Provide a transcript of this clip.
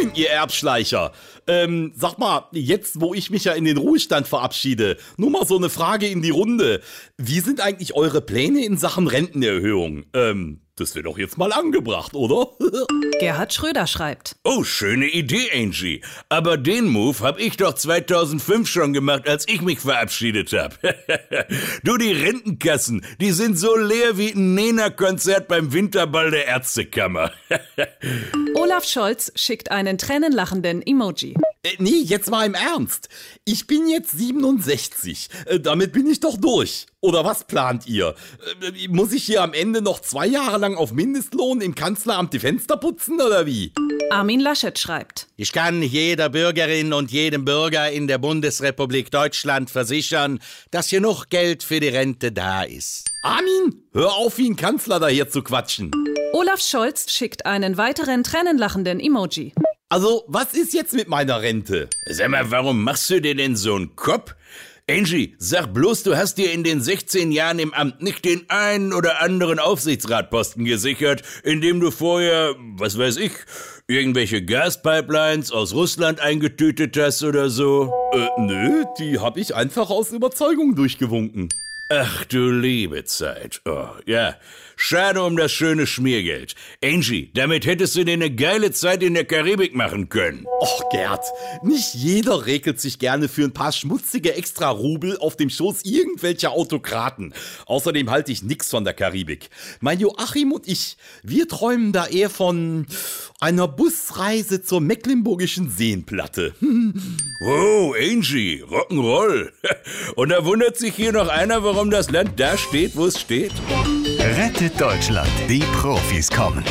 Moin, ihr Erbschleicher. Ähm, sag mal, jetzt wo ich mich ja in den Ruhestand verabschiede, nur mal so eine Frage in die Runde. Wie sind eigentlich eure Pläne in Sachen Rentenerhöhung? Ähm, das wird doch jetzt mal angebracht, oder? Gerhard Schröder schreibt. Oh, schöne Idee, Angie. Aber den Move hab ich doch 2005 schon gemacht, als ich mich verabschiedet hab. du, die Rentenkassen, die sind so leer wie ein Nena-Konzert beim Winterball der Ärztekammer. Olaf Scholz schickt einen tränenlachenden Emoji. Äh, nee, jetzt mal im Ernst. Ich bin jetzt 67. Äh, damit bin ich doch durch. Oder was plant ihr? Äh, muss ich hier am Ende noch zwei Jahre lang auf Mindestlohn im Kanzleramt die Fenster putzen oder wie? Armin Laschet schreibt. Ich kann jeder Bürgerin und jedem Bürger in der Bundesrepublik Deutschland versichern, dass genug Geld für die Rente da ist. Armin, hör auf, wie ein Kanzler daher zu quatschen. Olaf Scholz schickt einen weiteren tränenlachenden Emoji. Also, was ist jetzt mit meiner Rente? Sag mal, warum machst du dir denn so einen Kopf? Angie, sag bloß, du hast dir in den 16 Jahren im Amt nicht den einen oder anderen Aufsichtsratposten gesichert, indem du vorher, was weiß ich, irgendwelche Gaspipelines aus Russland eingetütet hast oder so? Äh, nö, die hab ich einfach aus Überzeugung durchgewunken. Ach du liebe Zeit. Oh, ja. Schade um das schöne Schmiergeld. Angie, damit hättest du dir eine geile Zeit in der Karibik machen können. Och, Gerd, nicht jeder regelt sich gerne für ein paar schmutzige Extra-Rubel auf dem Schoß irgendwelcher Autokraten. Außerdem halte ich nix von der Karibik. Mein Joachim und ich, wir träumen da eher von einer Busreise zur mecklenburgischen Seenplatte. Oh, Angie, Rock'n'Roll. Und da wundert sich hier noch einer, warum das Land da steht, wo es steht? Rettet Deutschland. Die Profis kommen.